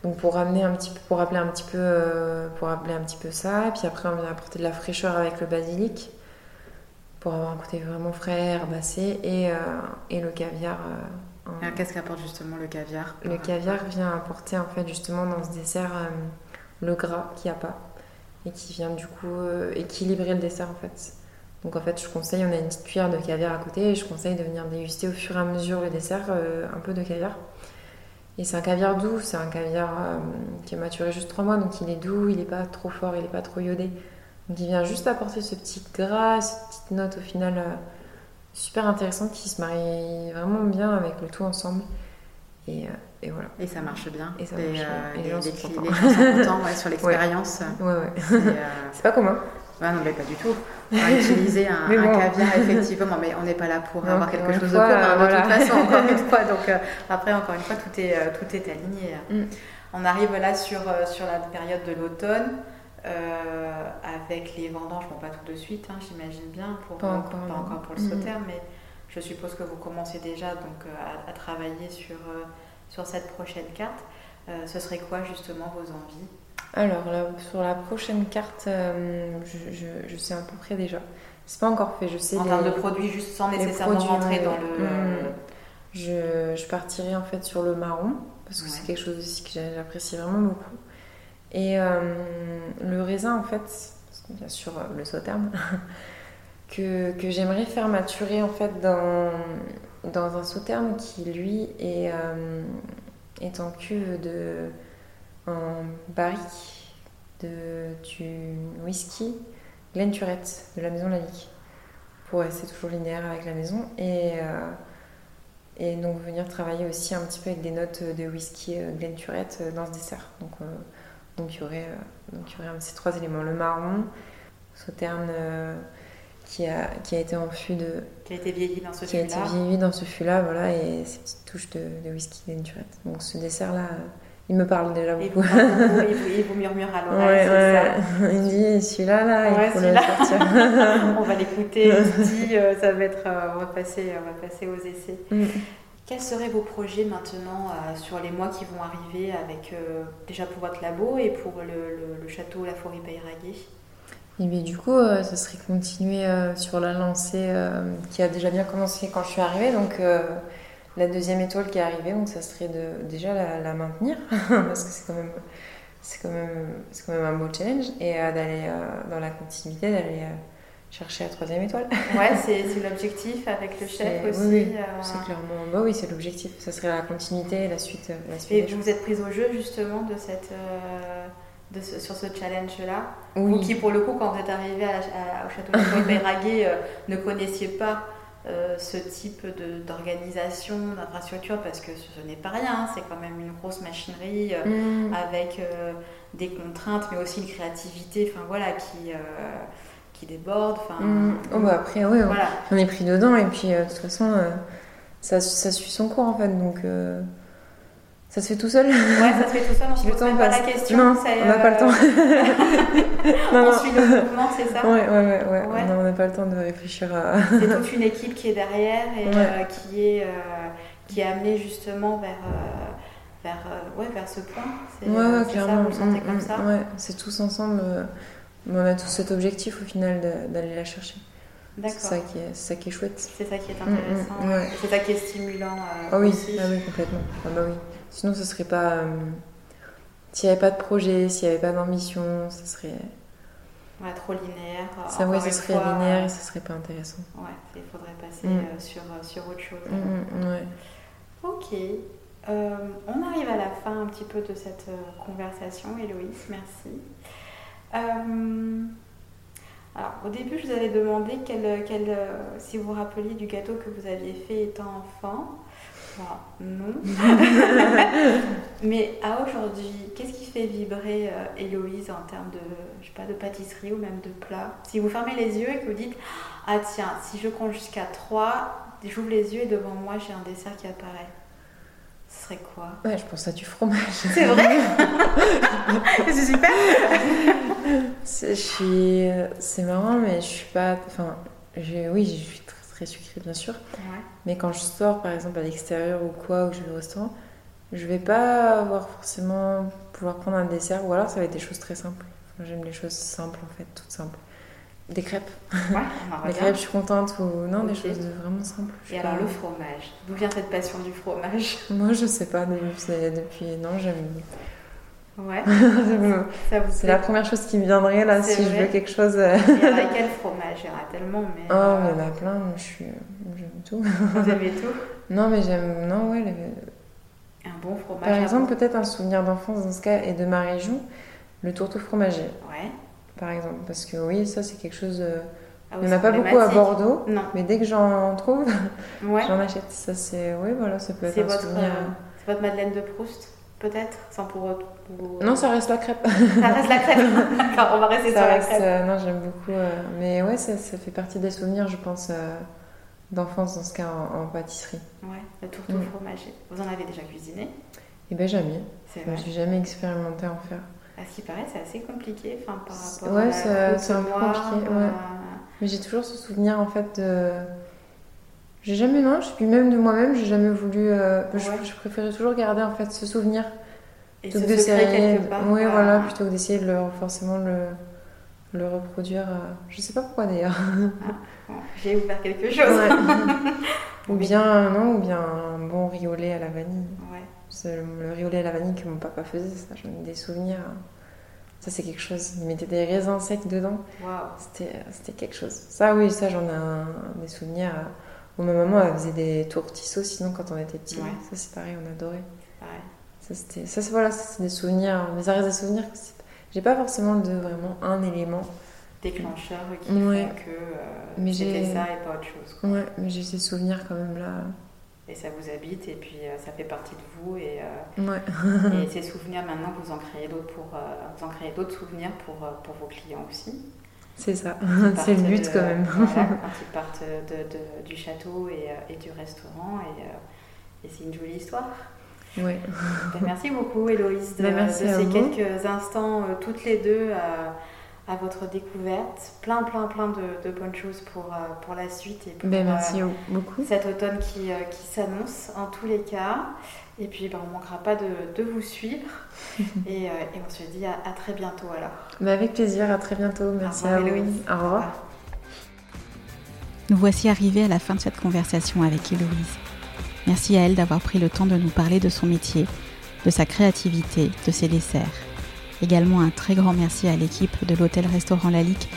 Donc pour ramener un petit peu, pour rappeler un petit peu, euh, pour rappeler un petit peu ça. Et puis après on vient apporter de la fraîcheur avec le basilic pour avoir un côté vraiment frais, herbacé et, euh, et le caviar. Euh, Alors, Qu'est-ce qu'apporte justement le caviar Le caviar vient apporter en fait justement dans ce dessert euh, le gras qu'il n'y a pas et qui vient du coup euh, équilibrer le dessert en fait. Donc en fait je conseille, on a une petite cuillère de caviar à côté et je conseille de venir déguster au fur et à mesure le dessert euh, un peu de caviar. Et c'est un caviar doux, c'est un caviar qui a maturé juste 3 mois donc il est doux, il n'est pas trop fort, il n'est pas trop iodé. Donc il vient juste apporter ce petit gras, cette petite note au final super intéressante qui se marie vraiment bien avec le tout ensemble. Et, euh, et voilà. Et ça marche bien. Et ça Les, marche bien. euh, Et les gens sont contents. ouais, sur l'expérience. Ouais, ouais. C'est, euh, C'est pas commun. Ouais, non, mais pas du tout. On va utiliser un, caviar, effectivement, mais on n'est pas là pour Non, avoir quelque chose fois, de commun, euh, de toute façon, encore une fois. Donc, euh, après, encore une fois, tout est, euh, tout est aligné. Mm. On arrive là sur, euh, sur la période de l'automne, euh, avec les vendanges, bon, pas tout de suite, hein, j'imagine bien, pour, Pas encore, pas non. encore pour le Mm. sauterne, mais je suppose que vous commencez déjà donc, euh, à, à travailler sur, euh, sur cette prochaine carte. Ce serait quoi, justement, vos envies? Alors, là, sur la prochaine carte, euh, je, je- je sais à peu près déjà. C'est pas encore fait, je sais. En les- termes de produits, juste sans nécessairement rentrer dans le... Mm. Je, je partirai en fait sur le marron, parce que Ouais. c'est quelque chose aussi que j'a- j'apprécie vraiment beaucoup. Et euh, le raisin, en fait, parce que bien sûr, euh, le sauterne, que, que j'aimerais faire maturer en fait dans, dans un sauterne qui, lui, est, euh, est en cuve de. en barrique de, du whisky Glen Turette de la maison Lalique pour rester toujours linéaire avec la maison et, et donc venir travailler aussi un petit peu avec des notes de whisky Glen Turette euh, dans ce dessert. Donc il y aurait, euh, donc il y aurait ces trois éléments le marron, sauterne euh, qui, a, qui a été en fût de qui a été vieilli dans ce qui a été fût-là. vieilli dans ce fût-là, voilà, et ces petites touches de, de whisky Glen Turette. Donc ce dessert-là, euh, il me parle déjà beaucoup. vous, il vous, il vous murmure à Ouais, l'oreille, ouais. ça Il me dit celui-là, là, Ouais, il faut le sortir. On va l'écouter, il dit, euh, ça va être, euh, on va passer, on va passer aux essais. Mm. Quels seraient vos projets maintenant euh, sur les mois qui vont arriver avec euh, déjà pour votre labo et pour le, château La Forêt Peyraguet Et bien du coup, euh, ce serait continuer sur la lancée qui a déjà bien commencé quand je suis arrivée. Donc la deuxième étoile qui est arrivée, donc ça serait de déjà la, la maintenir parce que c'est quand même quand c'est quand même un beau challenge et d'aller dans la continuité d'aller chercher la troisième étoile. Ouais, c'est c'est l'objectif avec le chef aussi. oui, oui, euh, C'est clairement bah oui, c'est l'objectif. Ça serait la continuité la suite euh, la suite Et vous choses. êtes prise au jeu justement de cette, euh, de ce- sur ce challenge-là Oui. Vous qui, pour le coup, quand vous êtes arrivé au château de Peyraguet, euh, ne connaissiez pas ce type de- d'organisation, d'infrastructure, parce que ce, ce n'est pas rien, hein, c'est quand même une grosse machinerie euh, Mm. avec des contraintes, mais aussi une créativité, enfin voilà, qui, qui déborde. Enfin, Mm. Oh, bah après, oui, on, voilà. on est pris dedans et puis euh, de toute façon, euh, ça, ça suit son cours en fait, donc euh, ça se fait tout seul. Ouais, ça se fait tout seul, on se Le pose temps même pas la question. Non, on n'a pas le temps. non, on non. suit le mouvement, c'est ça Ouais, ouais, ouais, ouais. Ouais. Non, on n'a pas le temps de réfléchir à. C'est toute une équipe qui est derrière et Ouais. qui, est, qui est amenée justement vers, vers, ouais, vers ce point. C'est Ouais, clairement. ça, vous le sentez Mm, comme mm, ça Ouais, c'est tous ensemble. Euh, on a tous cet objectif au final d'aller la chercher. C'est ça, qui est, ça qui est chouette. C'est ça qui est Mm, intéressant. mm, ouais. C'est ça qui est stimulant euh, Ah oui, aussi. ah oui, complètement. Ah bah oui. Sinon, ce serait pas. euh, s'il n'y avait pas de projet, s'il n'y avait pas d'ambition, ce serait. Ouais, trop linéaire. Ça, ouais, ce serait fois, linéaire euh, et ce serait pas intéressant. Ouais, il faudrait passer Mm. euh, sur, euh, sur autre chose. Ouais. Ok. Euh, on arrive à la fin un petit peu de cette euh, conversation. Héloïse, merci. Euh, alors, au début, je vous avais demandé quel, quel, euh, si vous vous rappeliez du gâteau que vous aviez fait étant enfant. Bah, non. Mais à aujourd'hui, qu'est-ce qui fait vibrer euh, Héloïse en termes de, je sais pas, de pâtisserie ou même de plat? Si vous fermez les yeux et que vous dites Ah tiens, si je compte jusqu'à 3, j'ouvre les yeux et devant moi j'ai un dessert qui apparaît. Ce serait quoi? Ouais, je pense à du fromage. C'est vrai? C'est super Je suis... C'est marrant, mais je suis pas... Enfin, je- oui, je suis très, très sucrée, bien sûr. Ouais. Mais quand je sors, par exemple, à l'extérieur ou quoi, ou que je vais au restaurant, je vais pas avoir forcément pouvoir prendre un dessert, ou alors ça va être des choses très simples. Enfin, J'aime les choses simples, en fait, toutes simples. Des crêpes. Ouais, Des crêpes, je suis contente, ou non, des choses vraiment simples. Et alors pas- le fromage D'où vient cette passion du fromage? Moi, je sais pas, depuis, depuis... non, j'aime... Ouais, c'est la première chose qui me viendrait, là, si je veux quelque chose... euh, Il y en a quel fromage Il y en a tellement, mais. Oh, euh, mais il y en a plein, moi, je suis... J'aime tout. Vous aimez tout? Non, mais j'aime... Non, ouais, les- Un bon fromage. Par exemple, peut-être un souvenir d'enfance dans ce cas et de ma région, le tourteau fromager, Ouais. par exemple. Parce que oui, ça c'est quelque chose. euh, Ah Il n'y en a pas beaucoup à. Bordeaux, Non. mais dès que j'en trouve, Ouais. j'en achète. Ça c'est. Oui, voilà, ça peut être un votre, souvenir. euh, c'est votre Madeleine de Proust, peut-être Sans pour. pour- Non, ça reste la crêpe. Ça reste la crêpe. D'accord, on va rester ça sur la crêpe. euh, non, j'aime beaucoup. euh, Mais ouais, ça, ça fait partie des souvenirs, je pense, euh, d'enfance dans ce cas en, en pâtisserie. Ouais, le tourteau Mm. fromager. Vous en avez déjà cuisiné? Et ben jamais. C'est Je suis jamais expérimentée à en faire. À ce qui paraît, c'est assez compliqué enfin, par rapport ouais, la c'est- un peu compliqué, euh, ouais. Mais j'ai toujours ce souvenir en fait de. J'ai jamais, non, je- puis même de moi-même, j'ai jamais voulu. euh, je, Ouais. je préférais toujours garder en fait ce souvenir Et plutôt ce que d'essayer-. Oui, euh, voilà, plutôt que d'essayer de le, forcément le, le reproduire. euh, Je sais pas pourquoi d'ailleurs. bon, J'ai ouvert quelque chose. Ouais. ou bien, non, ou bien un bon lait à la vanille. Ouais. C'est le au lait à la vanille que mon papa faisait, ça, j'en ai des souvenirs. Ça, c'est quelque chose. Il mettait des raisins secs dedans. Waouh. C'était, c'était quelque chose. Ça, oui, ça, j'en ai un- des souvenirs. Où ma maman, elle faisait des tourtissos, sinon, quand on était petits. Ouais. Ça, c'est pareil, on adorait. Ça, c'était, ça, c'est, voilà, ça, c'est des souvenirs. Mais ça reste des souvenirs. c'est- J'ai pas forcément de vraiment un élément. Déclencheur qui Ouais. font que euh, Mais c'était j'ai- ça et pas autre chose. quoi. Ouais, mais j'ai ces souvenirs quand même là. Et ça vous habite et puis euh, ça fait partie de vous. Et, euh, Ouais. et ces souvenirs, maintenant, vous en créez d'autres pour euh, vous en créez d'autres souvenirs pour, pour vos clients aussi. C'est ça. C'est le but de- quand même. voilà, quand ils partent de, de- du château et, euh, et du restaurant. Et, euh, et c'est une jolie histoire. Ouais. Ben, merci beaucoup, Héloïse, de, Ben, de ces quelques instants, euh, toutes les deux, à, à votre découverte. Plein, plein, plein de, de bonnes choses pour, euh, pour la suite et pour Ben, euh, merci beaucoup. cet automne qui, euh, qui s'annonce en tous les cas. Et puis, ben, on ne manquera pas de, de vous suivre. et, et on se dit à, à très bientôt alors. Ben, avec plaisir, à très bientôt. Merci à vous. Héloïse. Au revoir. Nous voici arrivés à la fin de cette conversation avec Héloïse. Merci à elle d'avoir pris le temps de nous parler de son métier, de sa créativité, de ses desserts. Également un très grand merci à l'équipe de l'hôtel-restaurant Lalique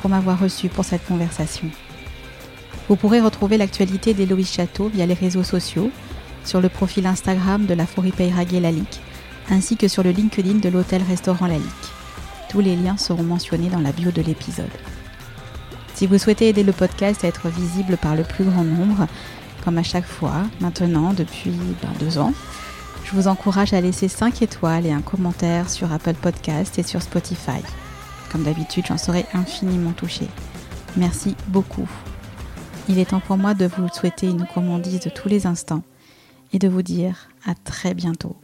pour m'avoir reçu pour cette conversation. Vous pourrez retrouver l'actualité d'Héloïse Château via les réseaux sociaux, sur le profil Instagram de la Forêt Peyraguet Lalique, ainsi que sur le LinkedIn de l'hôtel-restaurant Lalique. Tous les liens seront mentionnés dans la bio de l'épisode. Si vous souhaitez aider le podcast à être visible par le plus grand nombre, comme à chaque fois, maintenant depuis ben, deux ans, je vous encourage à laisser 5 étoiles et un commentaire sur Apple Podcast et sur Spotify. Comme d'habitude, j'en serai infiniment touchée. Merci beaucoup. Il est temps pour moi de vous souhaiter une gourmandise de tous les instants et de vous dire à très bientôt